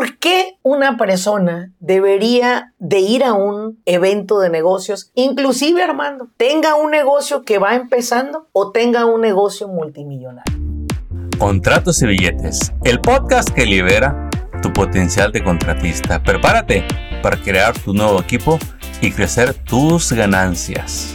¿Por qué una persona debería de ir a un evento de negocios, inclusive Armando, tenga un negocio que va empezando o tenga un negocio multimillonario? Contratos y billetes, el podcast que libera tu potencial de contratista. Prepárate para crear tu nuevo equipo y crecer tus ganancias.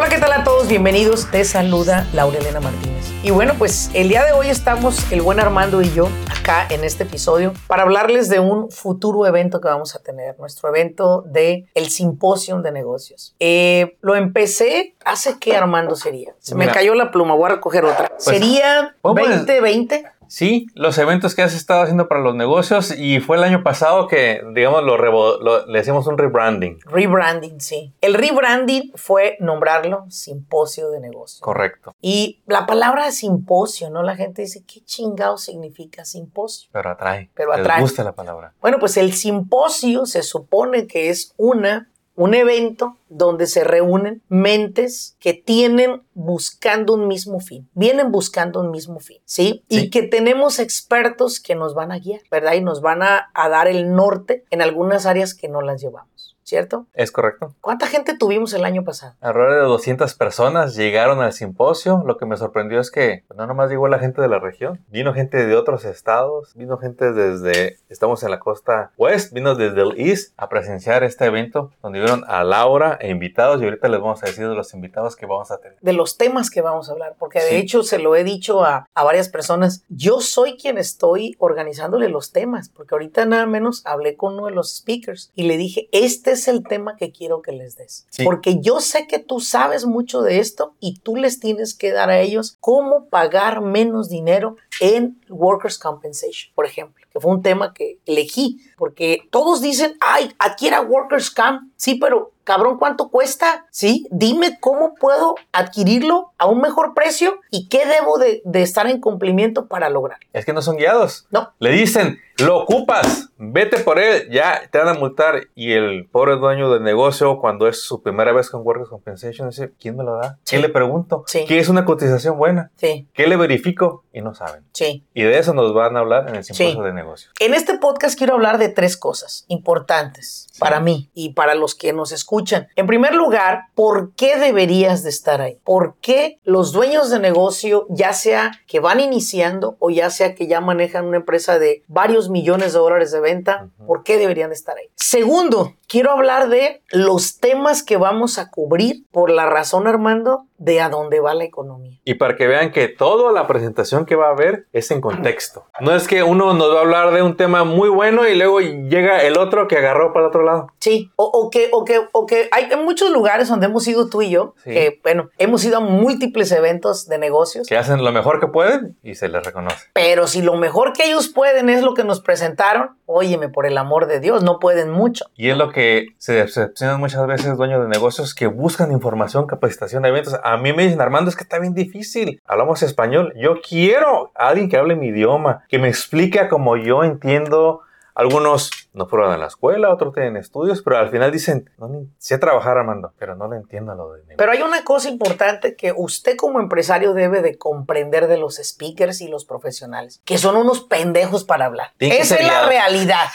Hola, ¿qué tal a todos? Bienvenidos. Te saluda Laura Elena Martínez. Y bueno, pues el día de hoy estamos el buen Armando y yo acá en este episodio para hablarles de un futuro evento que vamos a tener, nuestro evento de el Simposium de Negocios. Eh, lo empecé hace que Armando sería. Se me cayó la pluma, voy a recoger otra. sería ¿cómo es? 2020. Sí, los eventos que has estado haciendo para los negocios y fue el año pasado que, digamos, lo, lo- le hicimos un rebranding. Rebranding, sí. El rebranding fue nombrarlo Simposio de Negocios. Correcto. Y la palabra simposio, ¿no? La gente dice, ¿qué chingado significa simposio? Pero atrae. Pero Les atrae. gusta la palabra. Bueno, pues el simposio se supone que es una, un evento donde se reúnen mentes que tienen buscando un mismo fin, vienen buscando un mismo fin, ¿sí? Sí. Y que tenemos expertos que nos van a guiar, ¿verdad? Y nos van a, a dar el norte en algunas áreas que no las llevamos, ¿cierto? ¿Es correcto? ¿Cuánta gente tuvimos el año pasado? Alrededor de 200 personas llegaron al simposio. Lo que me sorprendió es que pues, no nomás llegó la gente de la región, vino gente de otros estados, vino gente desde, estamos en la costa west, vino desde el east a presenciar este evento donde vieron a Laura e invitados y ahorita les vamos a decir de los invitados que vamos a tener. de los temas que vamos a hablar, porque de Sí. hecho se lo he dicho a, a varias personas, yo soy quien estoy organizándole los temas, porque ahorita nada menos hablé con uno de los speakers y le dije, este es el tema que quiero que les des, Sí. porque yo sé que tú sabes mucho de esto y tú les tienes que dar a ellos cómo pagar menos dinero en Workers' Compensation, por ejemplo, que fue un tema que elegí, porque todos dicen, ay, adquiera Workers' Comp, sí, pero cabrón, ¿cuánto cuesta? Sí, dime cómo puedo adquirirlo a un mejor precio y qué debo de, de estar en cumplimiento para lograr. Es que no son guiados. No, Le dicen, lo ocupas, vete por él, ya te van a multar. Y el pobre dueño del negocio, cuando es su primera vez con Workers' Compensation, dice, ¿quién me lo da? Sí. ¿Qué le pregunto? Sí. ¿Qué es una cotización buena? sí, ¿Qué le verifico? Y no saben. sí. Y de eso nos van a hablar en el simposio de negocios. En este podcast quiero hablar de tres cosas importantes para mí y para los que nos escuchan. En primer lugar, ¿por qué deberías de estar ahí? ¿Por qué los dueños de negocio, ya sea que van iniciando o ya sea que ya manejan una empresa de varios millones de dólares de venta. ¿por qué deberían de estar ahí? Segundo, quiero hablar de los temas que vamos a cubrir por la razón, Armando, de a dónde va la economía. Y para que vean que toda la presentación que va a haber es en contexto. No es que uno nos va a hablar de un tema muy bueno y luego llega el otro que agarró para el otro lado. Sí, o, o que, o, que, o que hay muchos lugares donde hemos ido tú y yo, Sí. que bueno, hemos ido a múltiples eventos de negocios, Que hacen lo mejor que pueden y se les reconoce. pero si lo mejor que ellos pueden es lo que nos presentaron, óyeme, por el amor de Dios, no pueden mucho. Y es lo que se decepcionan muchas veces dueños de negocios que buscan información, capacitación, eventos. A mí me dicen, Armando, es que está bien difícil. Hablamos español. Yo quiero a alguien que hable mi idioma, que me explique como yo entiendo. Algunos no fueron a la escuela, otros tienen estudios, pero al final dicen, no, sé trabajar, Armando, pero no le entiendo lo de. Pero hay una cosa importante que usted como empresario debe de comprender de los speakers y los profesionales, que son unos pendejos para hablar. Que Esa es la realidad.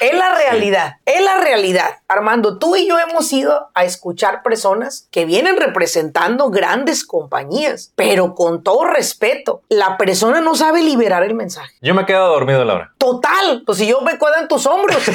Es la realidad, es la realidad. Armando, tú y yo hemos ido a escuchar personas que vienen representando grandes compañías, pero con todo respeto, la persona no sabe liberar el mensaje. Yo me he quedado dormido, Laura. Total, pues si yo me cuedo en tus hombros.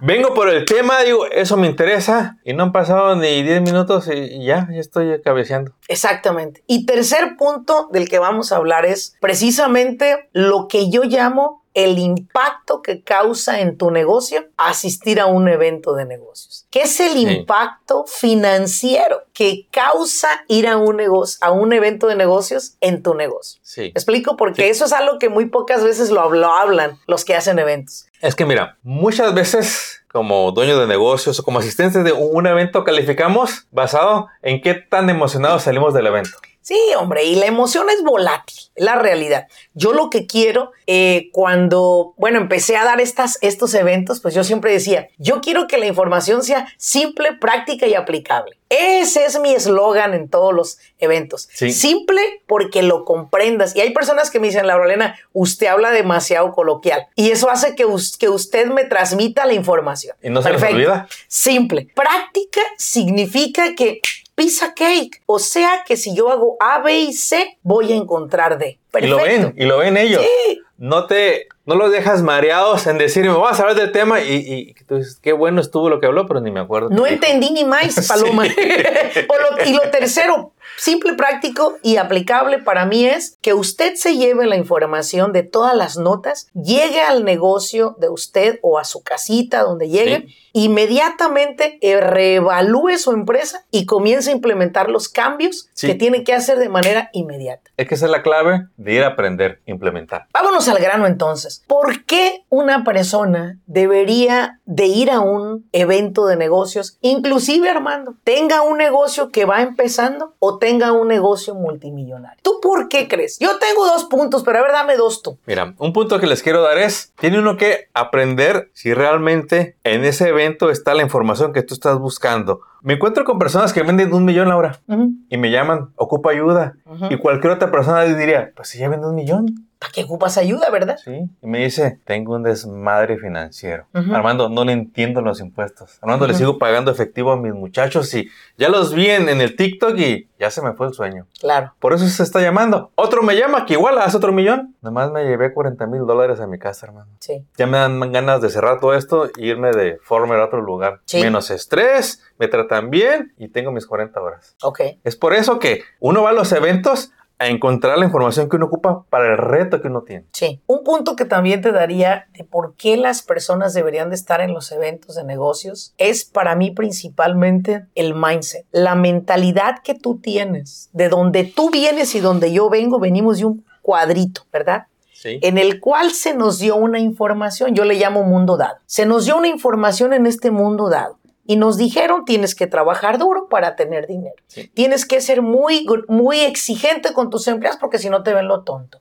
Vengo por el tema, digo, eso me interesa, y no han pasado ni 10 minutos y ya, ya estoy cabeceando. Exactamente. Y tercer punto del que vamos a hablar es precisamente lo que yo llamo el impacto que causa en tu negocio asistir a un evento de negocios. ¿Qué es el Sí. impacto financiero que causa ir a un negocio, a un evento de negocios en tu negocio? Sí. ¿Me explico? Porque Sí. eso es algo que muy pocas veces lo, lo hablan los que hacen eventos. Es que mira, muchas veces como dueños de negocios o como asistentes de un evento calificamos basado en qué tan emocionados salimos del evento. Sí, hombre, y la emoción es volátil, la realidad. Yo lo que quiero, eh, cuando, bueno, empecé a dar estas, estos eventos, pues yo siempre decía, yo quiero que la información sea simple, práctica y aplicable. Ese es mi eslogan en todos los eventos. Simple porque lo comprendas. Y hay personas que me dicen, Laurelena, usted habla demasiado coloquial. Y eso hace que, que usted me transmita la información. Y no se olvida. Simple. Práctica significa que pizza cake. O sea que si yo hago A, B y C, voy a encontrar D. Y lo ven, y lo ven ellos. Sí. No te, no los dejas mareados en decirme, vamos a hablar del tema y, y, tú dices, qué bueno estuvo lo que habló, pero ni me acuerdo. No entendí ni más, Paloma. y lo tercero, simple, práctico y aplicable para mí es que usted se lleve la información de todas las notas, llegue al negocio de usted o a su casita donde llegue, inmediatamente reevalúe su empresa y comience a implementar los cambios que tiene que hacer de manera inmediata. Es que esa es la clave de ir a aprender, implementar. Vámonos al grano entonces. ¿Por qué una persona debería de ir a un evento de negocios, inclusive Armando, tenga un negocio que va empezando o tenga un negocio multimillonario? ¿Tú por qué crees? Yo tengo dos puntos, pero a ver, dame dos tú. Mira, un punto que les quiero dar es, tiene uno que aprender si realmente en ese evento está la información que tú estás buscando. Me encuentro con personas que venden un millón ahora y me llaman, ocupa ayuda. Y cualquier otra persona diría, pues si ya vende un millón. ¿Para qué ocupas ayuda, verdad? Sí. Y me dice, tengo un desmadre financiero. Armando, no le entiendo los impuestos. Armando, le sigo pagando efectivo a mis muchachos y ya los vi en, el TikTok y ya se me fue el sueño. Claro. Por eso se está llamando. Otro me llama que igual hace otro millón. Nomás me llevé 40 mil dólares a mi casa, hermano. Sí. Ya me dan ganas de cerrar todo esto e irme de forma a otro lugar. Sí. Menos estrés, me tratan bien y tengo mis 40 horas. Ok. Es por eso que uno va a los eventos a encontrar la información que uno ocupa para el reto que uno tiene. Sí, un punto que también te daría de por qué las personas deberían de estar en los eventos de negocios es para mí principalmente el mindset, la mentalidad que tú tienes, de donde tú vienes y donde yo vengo, venimos de un cuadrito, ¿verdad? Sí. en el cual se nos dio una información, yo le llamo mundo dado. Se nos dio una información en este mundo dado. Y nos dijeron, tienes que trabajar duro para tener dinero. Tienes que ser muy, muy exigente con tus empleados porque si no te ven lo tonto.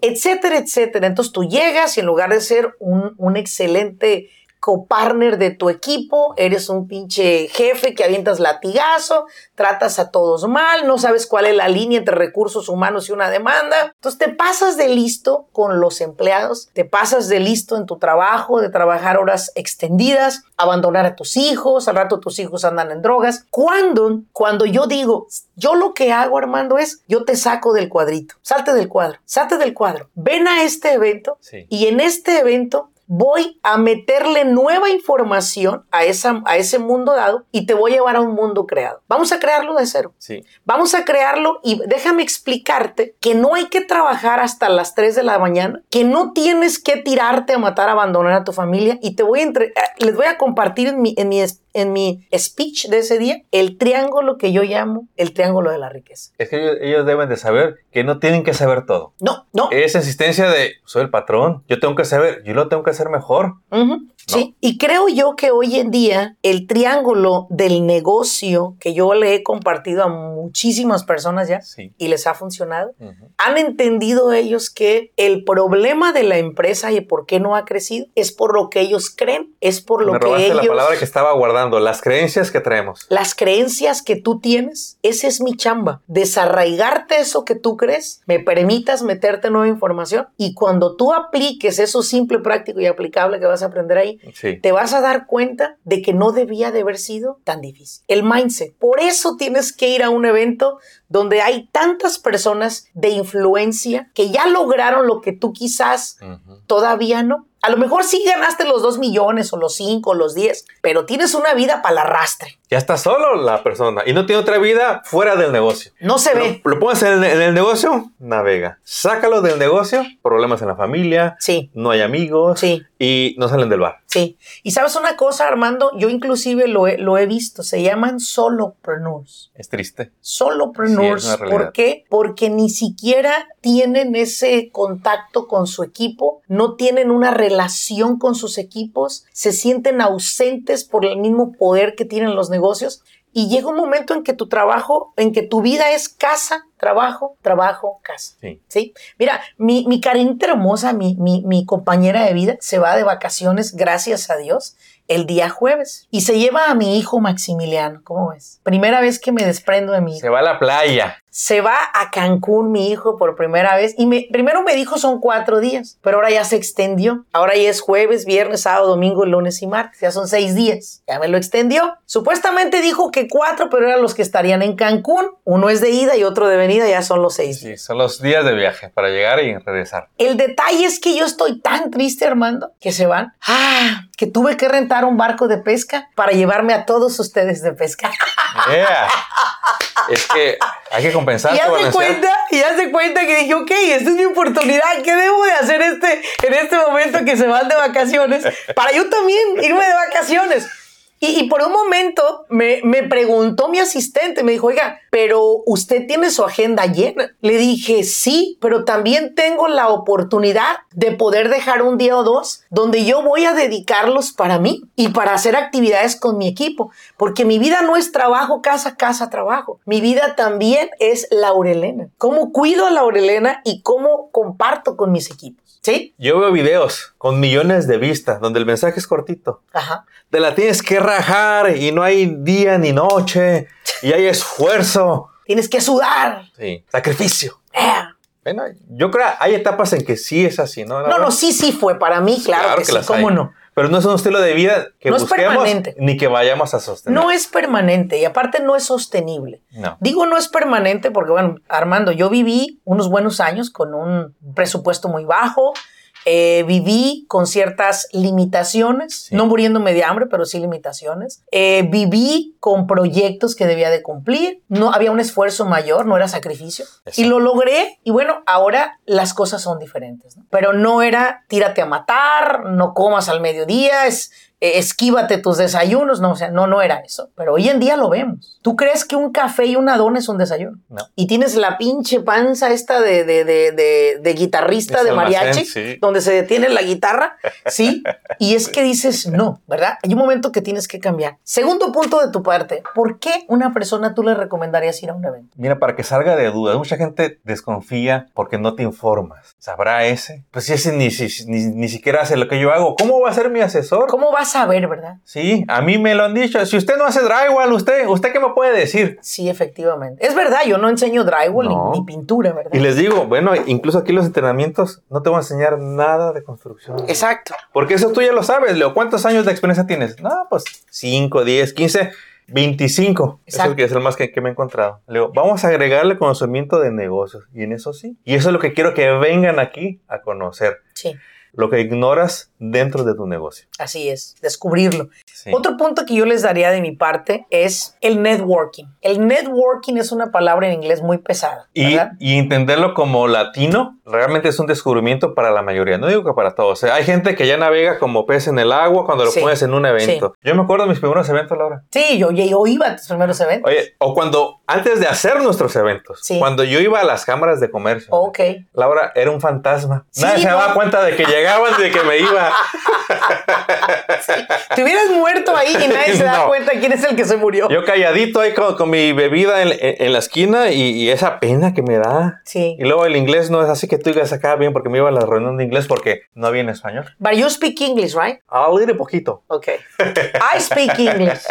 Etcétera, etcétera. Entonces tú llegas y en lugar de ser un, un excelente copartner de tu equipo, eres un pinche jefe que avientas latigazo, tratas a todos mal, no sabes cuál es la línea entre recursos humanos y una demanda. Entonces te pasas de listo con los empleados, te pasas de listo en tu trabajo, de trabajar horas extendidas, abandonar a tus hijos, al rato tus hijos andan en drogas. Cuando, cuando yo digo, yo lo que hago, Armando, es yo te saco del cuadrito, salte del cuadro, salte del cuadro, ven a este evento y en este evento voy a meterle nueva información a, esa, a ese mundo dado y te voy a llevar a un mundo creado. Vamos a crearlo de cero. Sí. Vamos a crearlo y déjame explicarte que no hay que trabajar hasta las 3 de la mañana, que no tienes que tirarte a matar, a abandonar a tu familia y te voy a entre eh, les voy a compartir en mi, en mi en mi speech de ese día el triángulo que yo llamo el triángulo de la riqueza. Es que ellos, deben de saber que no tienen que saber todo. No, no. Esa insistencia de soy el patrón, yo tengo que saber, yo lo tengo que hacer mejor. Sí, y creo yo que hoy en día el triángulo del negocio que yo le he compartido a muchísimas personas ya y les ha funcionado, han entendido ellos que el problema de la empresa y por qué no ha crecido es por lo que ellos creen, es por lo que ellos... la palabra que estaba guardando las creencias que traemos. Las creencias que tú tienes, esa es mi chamba. Desarraigarte eso que tú crees, me permitas meterte nueva información y cuando tú apliques eso simple, práctico y aplicable que vas a aprender ahí, te vas a dar cuenta de que no debía de haber sido tan difícil. El mindset. Por eso tienes que ir a un evento donde hay tantas personas de influencia que ya lograron lo que tú quizás todavía no. A lo mejor sí ganaste los dos millones o los cinco o los diez, pero tienes una vida para el arrastre. Ya está solo la persona y no tiene otra vida fuera del negocio. No se ve. Lo pones en, en, el negocio, navega. Sácalo del negocio, problemas en la familia. Sí. No hay amigos. Sí. Y no salen del bar. Sí. Y sabes una cosa, Armando, yo inclusive lo he, lo he visto, se llaman solopreneurs. Es triste. Solopreneurs. Sí, ¿Por qué? Porque ni siquiera tienen ese contacto con su equipo, no tienen una relación con sus equipos, se sienten ausentes por el mismo poder que tienen los negocios y llega un momento en que tu trabajo, en que tu vida es casa, trabajo, trabajo, casa. Sí. ¿Sí? Mira, mi, mi hermosa, mi, mi, mi compañera de vida, se va de vacaciones, gracias a Dios, el día jueves. Y se lleva a mi hijo Maximiliano. ¿Cómo ves? Primera vez que me desprendo de mi hijo. Se va a la playa. Se va a Cancún mi hijo por primera vez. Y me, primero me dijo son cuatro días, pero ahora ya se extendió. Ahora ya es jueves, viernes, sábado, domingo, lunes y martes. Ya son seis días. Ya me lo extendió. Supuestamente dijo que cuatro, pero eran los que estarían en Cancún. Uno es de ida y otro de venida. Ya son los seis días. Sí, son los días de viaje para llegar y regresar. El detalle es que yo estoy tan triste, Armando, que se van. Ah, que tuve que rentar un barco de pesca para llevarme a todos ustedes de pesca. Yeah. es que hay que compensar. Y balancear. cuenta, y haz de cuenta que dije, ok, esta es mi oportunidad, ¿qué debo de hacer este, en este momento que se van de vacaciones? Para yo también irme de vacaciones. Y, por un momento me, me preguntó mi asistente, me dijo, oiga, pero usted tiene su agenda llena. Le dije, sí, pero también tengo la oportunidad de poder dejar un día o dos donde yo voy a dedicarlos para mí y para hacer actividades con mi equipo. Porque mi vida no es trabajo, casa, casa, trabajo. Mi vida también es Laurelena. ¿Cómo cuido a Laurelena y cómo comparto con mis equipos? ¿Sí? Yo veo videos con millones de vistas donde el mensaje es cortito. Ajá. Te la tienes que rajar y no hay día ni noche y hay esfuerzo. Tienes que sudar. Sí. Sacrificio. Eh. Bueno, yo creo que hay etapas en que sí es así, ¿no? No, no, sí, sí fue para mí, claro, que, sí, las cómo hay. no. Pero no es un estilo de vida que No es busquemos permanente. ni que vayamos a sostener. No es permanente y aparte no es sostenible. No. Digo no es permanente porque, bueno, Armando, yo viví unos buenos años con un presupuesto muy bajo, eh, viví con ciertas limitaciones, Sí. no muriéndome de hambre, pero sí limitaciones. Eh, viví con proyectos que debía de cumplir, no había un esfuerzo mayor, no era sacrificio. Eso. Y lo logré y bueno, ahora las cosas son diferentes, ¿no? Pero no era tírate a matar, no comas al mediodía, es eh, esquívate tus desayunos, no, o sea, no, no era eso. Pero hoy en día lo vemos. ¿Tú crees que un café y una dona es un desayuno? No. Y tienes la pinche panza esta de, de, de, de, de guitarrista de mariachi, sí. donde se detiene la guitarra, ¿sí? Y es que dices, no, ¿verdad? Hay un momento que tienes que cambiar. Segundo punto de tu parte, ¿por qué una persona tú le recomendarías ir a un evento? Mira, para que salga de dudas, mucha gente desconfía porque no te informas. ¿Sabrá ese? Pues si ese ni, si- ni, ni siquiera hace lo que yo hago, ¿cómo va a ser mi asesor? ¿Cómo vas a ver, verdad? Sí, a mí me lo han dicho. Si usted no hace drywall, ¿usted, ¿usted qué me puede decir? Sí, efectivamente. Es verdad, yo no enseño drywall ni- No. ni, pintura, ¿verdad? Y les digo, bueno, incluso aquí los entrenamientos no te voy a enseñar nada de construcción. Exacto. Porque eso tú ya lo sabes, Leo. ¿Cuántos años de experiencia tienes? No, pues 5, 10, 15, 25. Eso Exacto. es, que es el más que, que me he encontrado. Leo, vamos a agregarle conocimiento de negocios. Y en eso sí. Y eso es lo que quiero que vengan aquí a conocer. Sí, Lo que ignoras dentro de tu negocio. así es, descubrirlo. Sí. Otro punto que yo les daría de mi parte es el networking. El networking es una palabra en inglés muy pesada, Y, entenderlo como latino realmente es un descubrimiento para la mayoría. No digo que para todos. O sea, hay gente que ya navega como pez en el agua cuando lo Sí. pones en un evento. Yo me acuerdo de mis primeros eventos, Laura. Sí, yo, yo iba a tus primeros eventos. Oye, o cuando, antes de hacer nuestros eventos, cuando yo iba a las cámaras de comercio, Ok. Laura era un fantasma. Nadie se daba cuenta de que llegaban y de que me iba. Te hubieras muerto ahí y nadie se da No. cuenta quién es el que se murió. Yo calladito ahí con, con mi bebida en, en- en la esquina y, y esa pena que me da. Sí. Y luego el inglés no es así que tú digas acá bien porque me iba a la reunión de inglés porque no había en español. But you speak English, right? A little poquito. Ok. I speak English.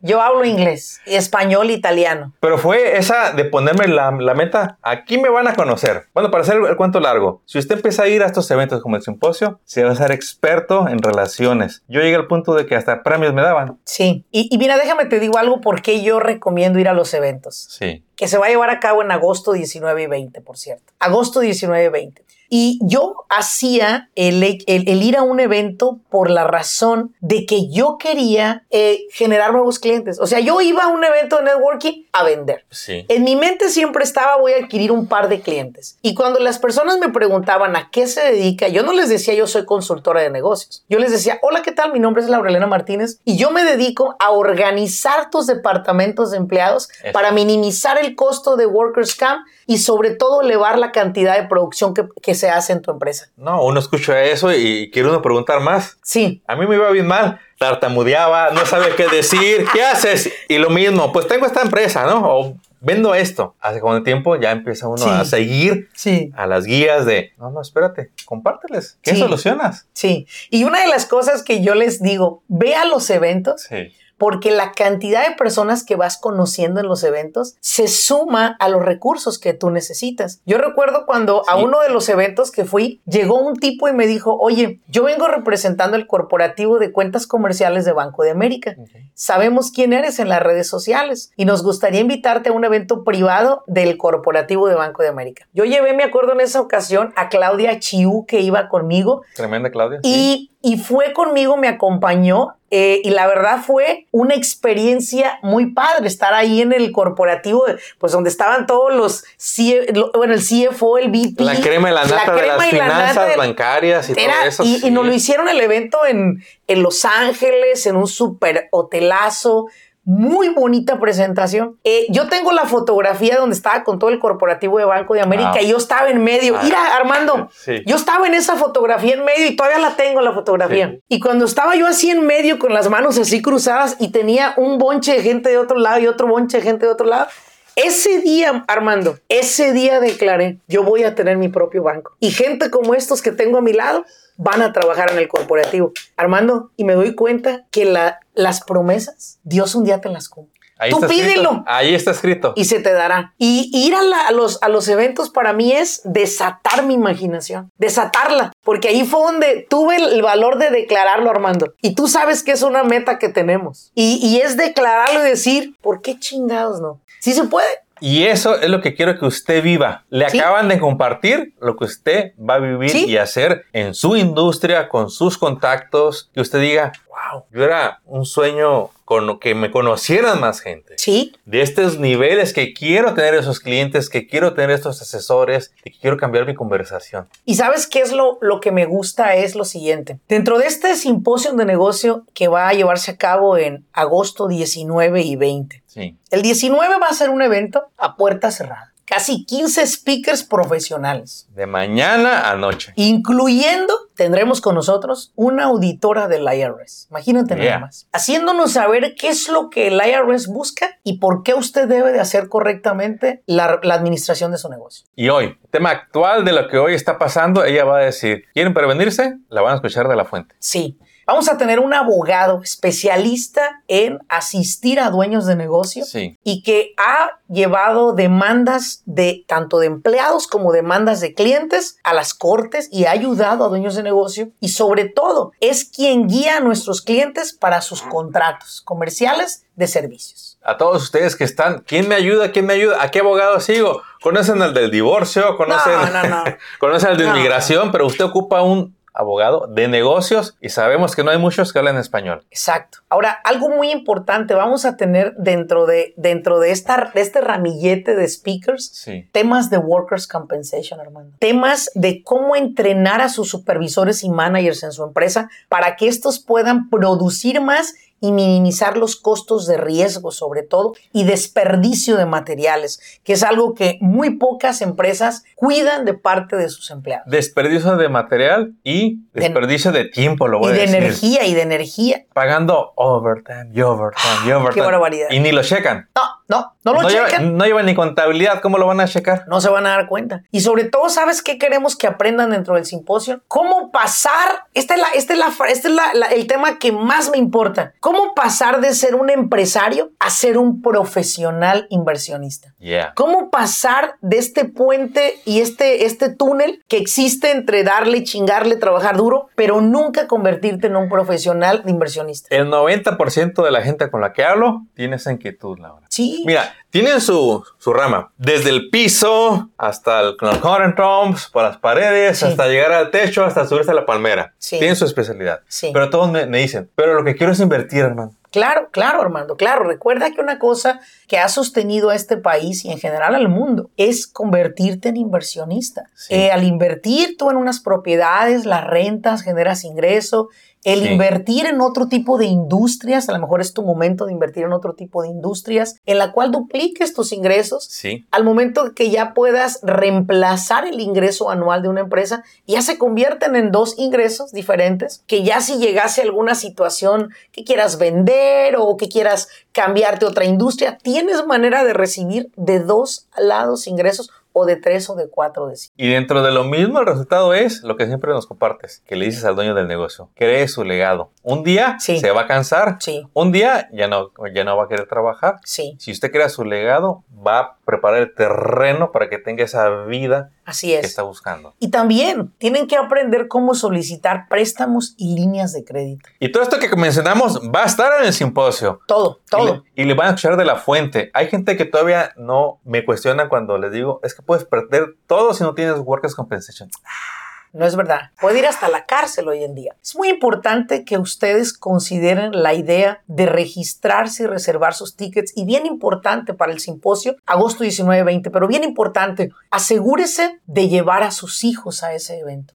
Yo hablo inglés, español, italiano. Pero fue esa de ponerme la, la meta, aquí me van a conocer. Bueno, para hacer el cuento largo, si usted empieza a ir a estos eventos como el simposio, se va a ser experto en relaciones. Yo llegué al punto de que hasta premios me daban. Sí. Y, y mira, déjame te digo algo por qué yo recomiendo ir a los eventos. Sí. que se va a llevar a cabo en agosto 19 y 20, por cierto. Agosto 19 y 20. Y yo hacía el, el- el ir a un evento por la razón de que yo quería eh, generar nuevos clientes. O sea, yo iba a un evento de networking a vender. Sí. En mi mente siempre estaba voy a adquirir un par de clientes. Y cuando las personas me preguntaban a qué se dedica, yo no les decía yo soy consultora de negocios. Yo les decía, hola, ¿qué tal? Mi nombre es Laurelena Martínez y yo me dedico a organizar tus departamentos de empleados Eso. para minimizar el costo de Workers Camp y sobre todo elevar la cantidad de producción que, que se hace en tu empresa. No, uno escucha eso y quiere uno preguntar más. Sí, A mí me iba bien mal. Tartamudeaba, no sabía qué decir. ¿Qué haces? Y lo mismo, pues tengo esta empresa, ¿no? O vendo esto. Hace como tiempo ya empieza uno a seguir sí. a las guías de, no, no, espérate, compárteles. ¿Qué solucionas? Sí. Y una de las cosas que yo les digo, ve a los eventos. Sí porque la cantidad de personas que vas conociendo en los eventos se suma a los recursos que tú necesitas. Yo recuerdo cuando a uno de los eventos que fui, llegó un tipo y me dijo, oye, yo vengo representando el corporativo de cuentas comerciales de Banco de América. Sabemos quién eres en las redes sociales y nos gustaría invitarte a un evento privado del corporativo de Banco de América. Yo llevé, me acuerdo en esa ocasión, a Claudia Chiu que iba conmigo. Tremenda Claudia. Y y fue conmigo, me acompañó eh, y la verdad fue una experiencia muy padre estar ahí en el corporativo, pues donde estaban todos los, bueno, el CFO, el VP. La crema y la nata de las finanzas bancarias y todo eso. Y, y, nos lo hicieron el evento en, en Los Ángeles, en un super hotelazo muy bonita presentación. Eh, yo tengo la fotografía donde estaba con todo el corporativo de Banco de América y yo estaba en medio. Ah, Mira, Armando, yo estaba en esa fotografía en medio y todavía la tengo la fotografía. Y cuando estaba yo así en medio con las manos así cruzadas y tenía un bonche de gente de otro lado y otro bonche de gente de otro lado, ese día, Armando, ese día declaré, yo voy a tener mi propio banco. Y gente como estos que tengo a mi lado van a trabajar en el corporativo. Armando, y me doy cuenta que la, las promesas, Dios un día te las cumple. Ahí Tú pídelo. Ahí está escrito. Y se te dará. Y ir a, los, a los eventos para mí es desatar mi imaginación, desatarla, porque ahí fue donde tuve el valor de declararlo, Armando. Y tú sabes que es una meta que tenemos. Y, y es declararlo y decir, ¿por qué chingados no? Sí se puede. Y eso es lo que quiero que usted viva. Le acaban de compartir lo que usted va a vivir y hacer en su industria, con sus contactos, que usted diga, wow, yo era un sueño con que me conocieran más gente. Sí. De estos niveles que quiero tener esos clientes, que quiero tener estos asesores, que quiero cambiar mi conversación. Y sabes qué es lo, lo que me gusta es lo siguiente. Dentro de este simposio de negocio que va a llevarse a cabo en agosto 19 y 20. Sí. El 19 va a ser un evento a puerta cerrada casi 15 speakers profesionales. De mañana a noche. Incluyendo, tendremos con nosotros una auditora del IRS. Imagínate nada más. Haciéndonos saber qué es lo que el IRS busca y por qué usted debe de hacer correctamente la, la administración de su negocio. Y hoy, tema actual de lo que hoy está pasando, ella va a decir, ¿quieren prevenirse? La van a escuchar de la fuente. Sí. Vamos a tener un abogado especialista en asistir a dueños de negocio y que ha llevado demandas de tanto de empleados como demandas de clientes a las cortes y ha ayudado a dueños de negocio y sobre todo es quien guía a nuestros clientes para sus contratos comerciales de servicios. A todos ustedes que están, ¿quién me ayuda? ¿Quién me ayuda? ¿A qué abogado sigo? ¿Conocen al del divorcio? ¿Conocen, ¿conocen al de inmigración? Pero usted ocupa un abogado de negocios y sabemos que no hay muchos que hablan español. Exacto. Ahora, algo muy importante, vamos a tener dentro de, dentro de, esta, este ramillete de speakers temas de workers' compensation, hermano. Temas de cómo entrenar a sus supervisores y managers en su empresa para que estos puedan producir más y minimizar los costos de riesgo sobre todo y desperdicio de materiales, que es algo que muy pocas empresas cuidan de parte de sus empleados. Desperdicio de material y desperdicio de, tiempo, lo voy y de energía y de energía. Pagando overtime y overtime y overtime. Qué barbaridad. Y ni lo checan. No, no, no lo checan. no llevan ni contabilidad, ¿cómo lo van a checar? No se van a dar cuenta. Y sobre todo, ¿sabes qué queremos que aprendan dentro del simposio? ¿Cómo pasar? Este es, la, este es, la, este es la, el tema que más me importa. ¿Cómo pasar de ser un empresario a ser un profesional inversionista? ¿Cómo pasar de este puente y este, este túnel que existe entre darle, chingarle, trabajar duro, pero nunca convertirte en un profesional inversionista? El 90% de la gente con la que hablo tiene esa inquietud, Laura. Sí. Mira, tienen su, su rama, desde el piso hasta el current tombs, por las paredes, hasta llegar al techo, hasta subirse a la palmera. Sí. Tienen su especialidad. Sí. Pero todos me, me dicen, pero lo que quiero es invertir, hermano. Claro, claro, Armando, claro. Recuerda que una cosa que ha sostenido a este país y en general al mundo es convertirte en inversionista. Eh, al invertir tú en unas propiedades, las rentas, generas ingreso, El Sí. invertir en otro tipo de industrias, a lo mejor es tu momento de invertir en otro tipo de industrias en la cual dupliques tus ingresos Sí. al momento que ya puedas reemplazar el ingreso anual de una empresa, ya se convierten en dos ingresos diferentes, que ya si llegase alguna situación que quieras vender o que quieras cambiarte a otra industria, tienes manera de recibir de dos lados ingresos o de tres o de cuatro de cinco. Y dentro de lo mismo, el resultado es lo que siempre nos compartes, que le dices al dueño del negocio, cree su legado. Un día Sí. se va a cansar, Sí, un día ya no, ya no va a querer trabajar. sí, Si usted crea su legado, va a preparar el terreno para que tenga esa vida así que es. está buscando. Y también tienen que aprender cómo solicitar préstamos y líneas de crédito. Y todo esto que mencionamos va a estar en el simposio. Todo, Y todo. le, y le van a escuchar de la fuente. Hay gente que todavía no me cuestiona cuando les digo, es que puedes perder todo si no tienes Workers' Compensation. No es verdad. Puede ir hasta la cárcel hoy en día. Es muy importante que ustedes consideren la idea de registrarse y reservar sus tickets. Y bien importante para el simposio, agosto 19-20, pero bien importante, asegúrese de llevar a sus hijos a ese evento.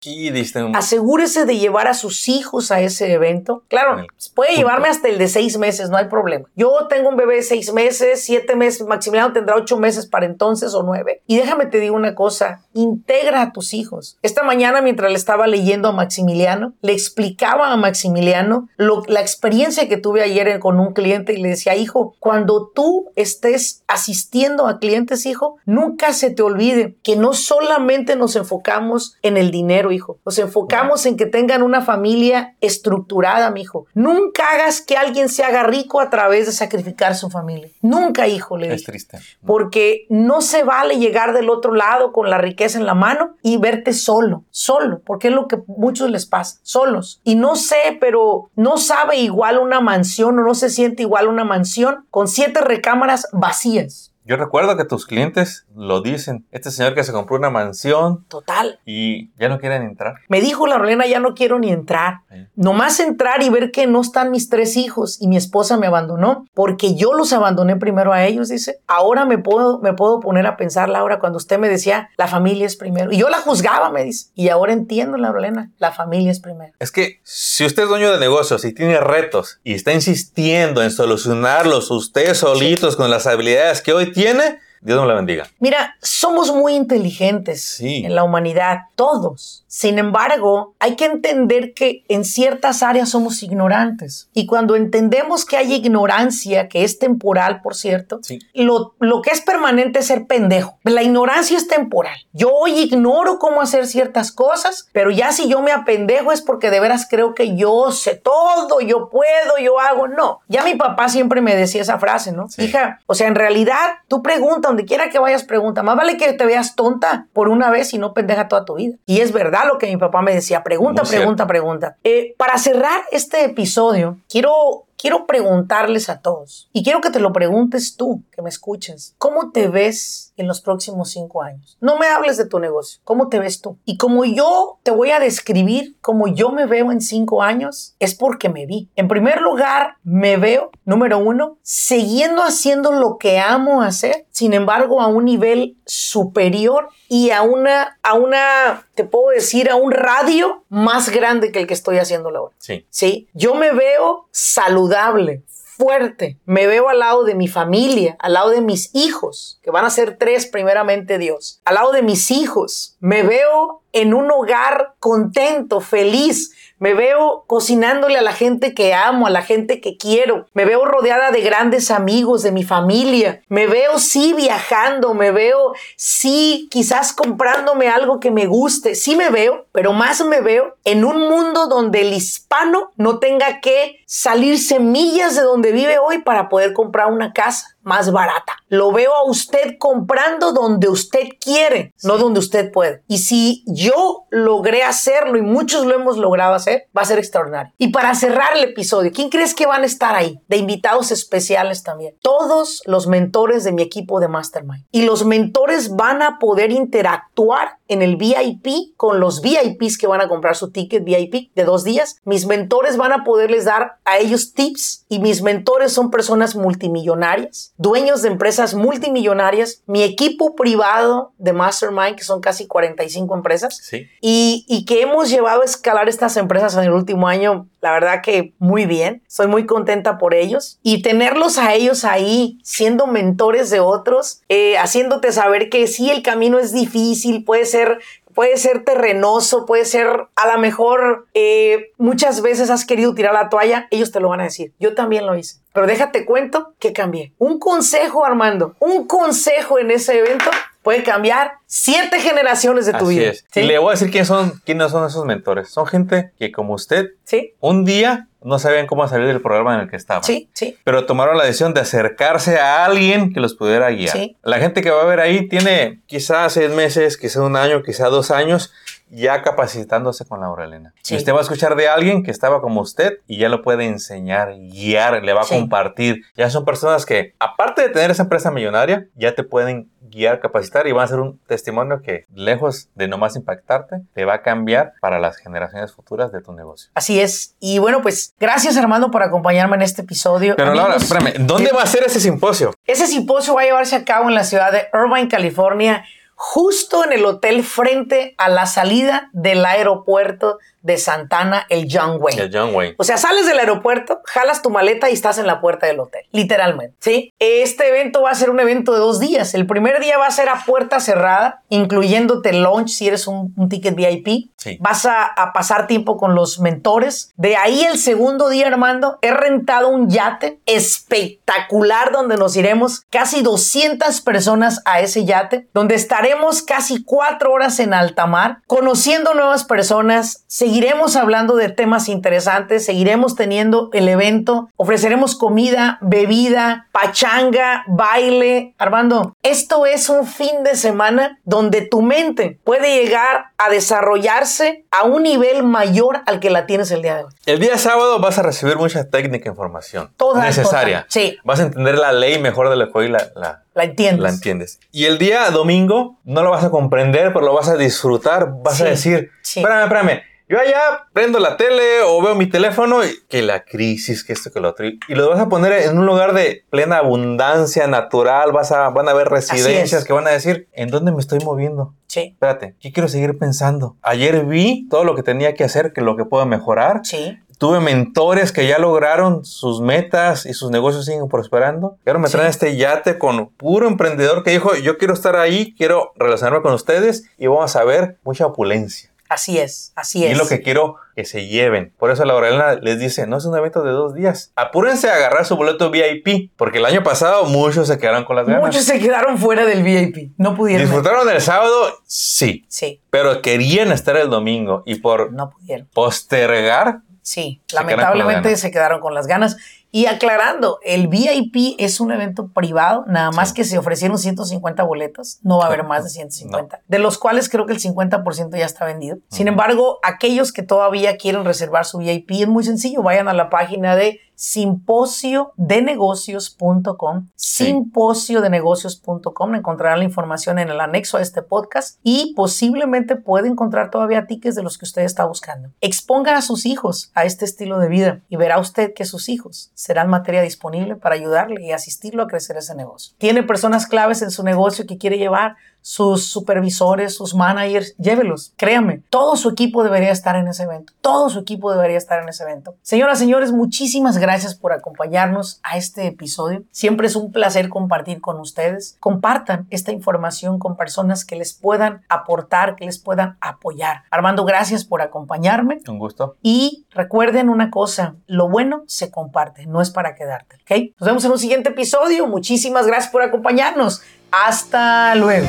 Un... Asegúrese de llevar a sus hijos a ese evento. Claro, el puede llevarme hasta el de seis meses, no hay problema. Yo tengo un bebé de seis meses, siete meses, Maximiliano tendrá ocho meses para entonces o nueve. Y déjame te digo una cosa, integra a tus hijos. Esta mañana mientras le estaba leyendo a Maximiliano, le explicaba a Maximiliano lo- la experiencia que tuve ayer con un cliente y le decía, hijo, cuando tú estés asistiendo a clientes, hijo, nunca se te olvide que no solamente nos enfocamos en el dinero, hijo, nos enfocamos en que tengan una familia estructurada, mi hijo. Nunca hagas que alguien se haga rico a través de sacrificar su familia. Nunca, hijo, le Es dije. triste. Porque no se vale llegar del otro lado con la riqueza en la mano y verte solo, solo, porque es lo que muchos les pasa, solos. Y no sé, pero no sabe igual una mansión o no se siente igual una mansión con siete recámaras vacías. Yo recuerdo que tus clientes lo dicen. Este señor que se compró una mansión Total. y ya no quieren entrar. Me dijo la Rolena, ya no quiero ni entrar. Sí. Nomás entrar y ver que no están mis tres hijos y mi esposa me abandonó porque yo los abandoné primero a ellos, dice. Ahora me puedo, me puedo poner a pensar, Laura, cuando usted me decía, la familia es primero. Y yo la juzgaba, me dice. Y ahora entiendo, la Rolena, la familia es primero. Es que si usted es dueño de negocios y tiene retos y está insistiendo en solucionarlos usted solitos con las habilidades que hoy tiene, tiene Dios me la bendiga. Mira, somos muy inteligentes Sí. en la humanidad, todos. Sin embargo, hay que entender que en ciertas áreas somos ignorantes. Y cuando entendemos que hay ignorancia, que es temporal, por cierto, Sí. lo, lo que es permanente es ser pendejo. La ignorancia es temporal. Yo hoy ignoro cómo hacer ciertas cosas, pero ya si yo me apendejo es porque de veras creo que yo sé todo, yo puedo, yo hago. No, ya mi papá siempre me decía esa frase, ¿no? Sí. Hija, o sea, en realidad tú pregunta, donde quiera que vayas, pregunta. Más vale que te veas tonta por una vez y no pendeja toda tu vida. Y es verdad lo que mi papá me decía, pregunta, Muy pregunta, pregunta. Eh, para cerrar este episodio, quiero quiero preguntarles a todos, y quiero que te lo preguntes tú, que me escuches, ¿cómo te ves en los próximos cinco años? No me hables de tu negocio, ¿cómo te ves tú? Y como yo te voy a describir cómo yo me veo en cinco años, es porque me vi. En primer lugar, me veo, número uno, siguiendo haciendo lo que amo hacer, sin embargo, a un nivel superior y a una, a una, te puedo decir, a un radio más grande que el que estoy haciendo ahora. Sí. ¿sí? Yo me veo saludable, fuerte, me veo al lado de mi familia, al lado de mis hijos, que van a ser tres primeramente Dios, al lado de mis hijos, me veo en un hogar contento, feliz, me veo cocinándole a la gente que amo, a la gente que quiero. Me veo rodeada de grandes amigos, de mi familia. Me veo sí viajando, me veo sí quizás comprándome algo que me guste. Sí me veo, pero más me veo en un mundo donde el hispano no tenga que salir semillas de donde vive hoy para poder comprar una casa más barata. Lo veo a usted comprando donde usted quiere, no donde usted puede. Y si yo logré hacerlo y muchos lo hemos logrado hacer, va a ser extraordinario. Y para cerrar el episodio, ¿quién crees que van a estar ahí? De invitados especiales también. Todos los mentores de mi equipo de Mastermind. Y los mentores van a poder interactuar en el VIP con los VIPs que van a comprar su ticket VIP de dos días. Mis mentores van a poderles dar a ellos tips y mis mentores son personas multimillonarias dueños de empresas multimillonarias, mi equipo privado de Mastermind, que son casi 45 empresas, Sí. y, y que hemos llevado a escalar estas empresas en el último año, la verdad que muy bien. Soy muy contenta por ellos. Y tenerlos a ellos ahí, siendo mentores de otros, eh, haciéndote saber que sí, el camino es difícil, puede ser puede ser terrenoso, puede ser a lo mejor eh, muchas veces has querido tirar la toalla, ellos te lo van a decir. Yo también lo hice. Pero déjate cuento que cambié. Un consejo, Armando, un consejo en ese evento puede cambiar siete generaciones de tu Así vida. es. Y le voy a decir quiénes son, quiénes son esos mentores. Son gente que, como usted, ¿Sí? un día no sabían cómo salir del programa en el que estaban. Sí, sí. Pero tomaron la decisión de acercarse a alguien que los pudiera guiar. Sí. La gente que va a ver ahí tiene quizás seis meses, quizás un año, quizás dos años ya capacitándose con Laura Elena. Sí. Y usted va a escuchar de alguien que estaba como usted y ya lo puede enseñar, guiar, le va a Sí. compartir. Ya son personas que, aparte de tener esa empresa millonaria, ya te pueden guiar, capacitar y van a ser un testimonio que, lejos de nomás impactarte, te va a cambiar para las generaciones futuras de tu negocio. Así es. Y bueno, pues gracias Armando por acompañarme en este episodio. Pero Laura, Amigos, espérame, ¿dónde ¿qué? va a ser ese simposio? Ese simposio va a llevarse a cabo en la ciudad de Irvine, California, justo en el hotel frente a la salida del aeropuerto de Santana, el John Wayne. El John Wayne. O sea, sales del aeropuerto, jalas tu maleta y estás en la puerta del hotel, literalmente. ¿sí? Este evento va a ser un evento de dos días. El primer día va a ser a puerta cerrada, incluyéndote lunch si eres un, un ticket VIP. Sí. Vas a, a pasar tiempo con los mentores. De ahí el segundo día, Armando, he rentado un yate espectacular donde nos iremos casi 200 personas a ese yate, donde estaremos casi cuatro horas en alta mar, conociendo nuevas personas, seguiremos hablando de temas interesantes, seguiremos teniendo el evento, ofreceremos comida, bebida, pachanga, baile. Armando, esto es un fin de semana donde tu mente puede llegar a desarrollarse a un nivel mayor al que la tienes el día de hoy. El día sábado vas a recibir mucha técnica e información Toda, necesaria. toda. Sí. Vas a entender la ley mejor de lo que hoy la, la, La entiendes. la entiendes. Y el día domingo no lo vas a comprender, pero lo vas a disfrutar. Vas Sí, a decir, sí. espérame, espérame. Yo allá prendo la tele o veo mi teléfono y que la crisis, que esto, que lo otro. Y y lo vas a poner en un lugar de plena abundancia natural. Vas a, van a ver residencias es. que van a decir, ¿en dónde me estoy moviendo? Sí, Espérate, ¿qué quiero seguir pensando? Ayer vi todo lo que tenía que hacer, que lo que puedo mejorar. sí. Tuve mentores que ya lograron sus metas y sus negocios siguen prosperando. Y ahora me Sí. traen este yate con puro emprendedor que dijo, yo quiero estar ahí, quiero relacionarme con ustedes y vamos a ver mucha opulencia. Así es, así Y es. es lo que quiero que se lleven. Por eso la Elena les dice, no es un evento de dos días. Apúrense a agarrar su boleto VIP, porque el año pasado muchos se quedaron con las ganas. Muchos se quedaron fuera del VIP. No pudieron. ¿Disfrutaron del sábado? Sí. Sí, Pero querían estar el domingo y por no pudieron. postergar Sí, lamentablemente se quedaron con las ganas. Y aclarando, el VIP es un evento privado, nada más Sí. que se ofrecieron 150 boletos, no va a haber más de 150, de los cuales creo que el 50% ya está vendido. Sin embargo, aquellos que todavía quieren reservar su VIP es muy sencillo, vayan a la página de simposiodenegocios.com, Sí. simposiodenegocios.com, encontrarán la información en el anexo a este podcast y posiblemente puede encontrar todavía tickets de los que usted está buscando. Exponga a sus hijos a este estilo de vida y verá usted que sus hijos serán materia disponible para ayudarle y asistirlo a crecer ese negocio. Tiene personas claves en su negocio que quiere llevar, sus supervisores, sus managers, llévelos. Créame, todo su equipo debería estar en ese evento. Todo su equipo debería estar en ese evento. Señoras, señores, muchísimas gracias por acompañarnos a este episodio. Siempre es un placer compartir con ustedes. Compartan esta información con personas que les puedan aportar, que les puedan apoyar. Armando, gracias por acompañarme. un gusto. Y recuerden una cosa, lo bueno se comparte, no es para quedarte, ¿ok? Nos vemos en un siguiente episodio. Muchísimas gracias por acompañarnos. Hasta luego.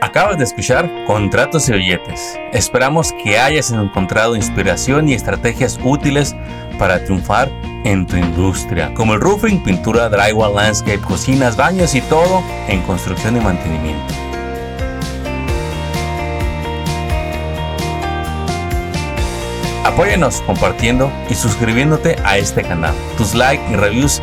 Acabas de escuchar Contratos y Billetes. Esperamos que hayas encontrado inspiración y estrategias útiles para triunfar en tu industria, como el roofing, pintura, drywall, landscape, cocinas, baños y todo en construcción y mantenimiento. Apóyanos compartiendo y suscribiéndote a este canal. Tus likes y reviews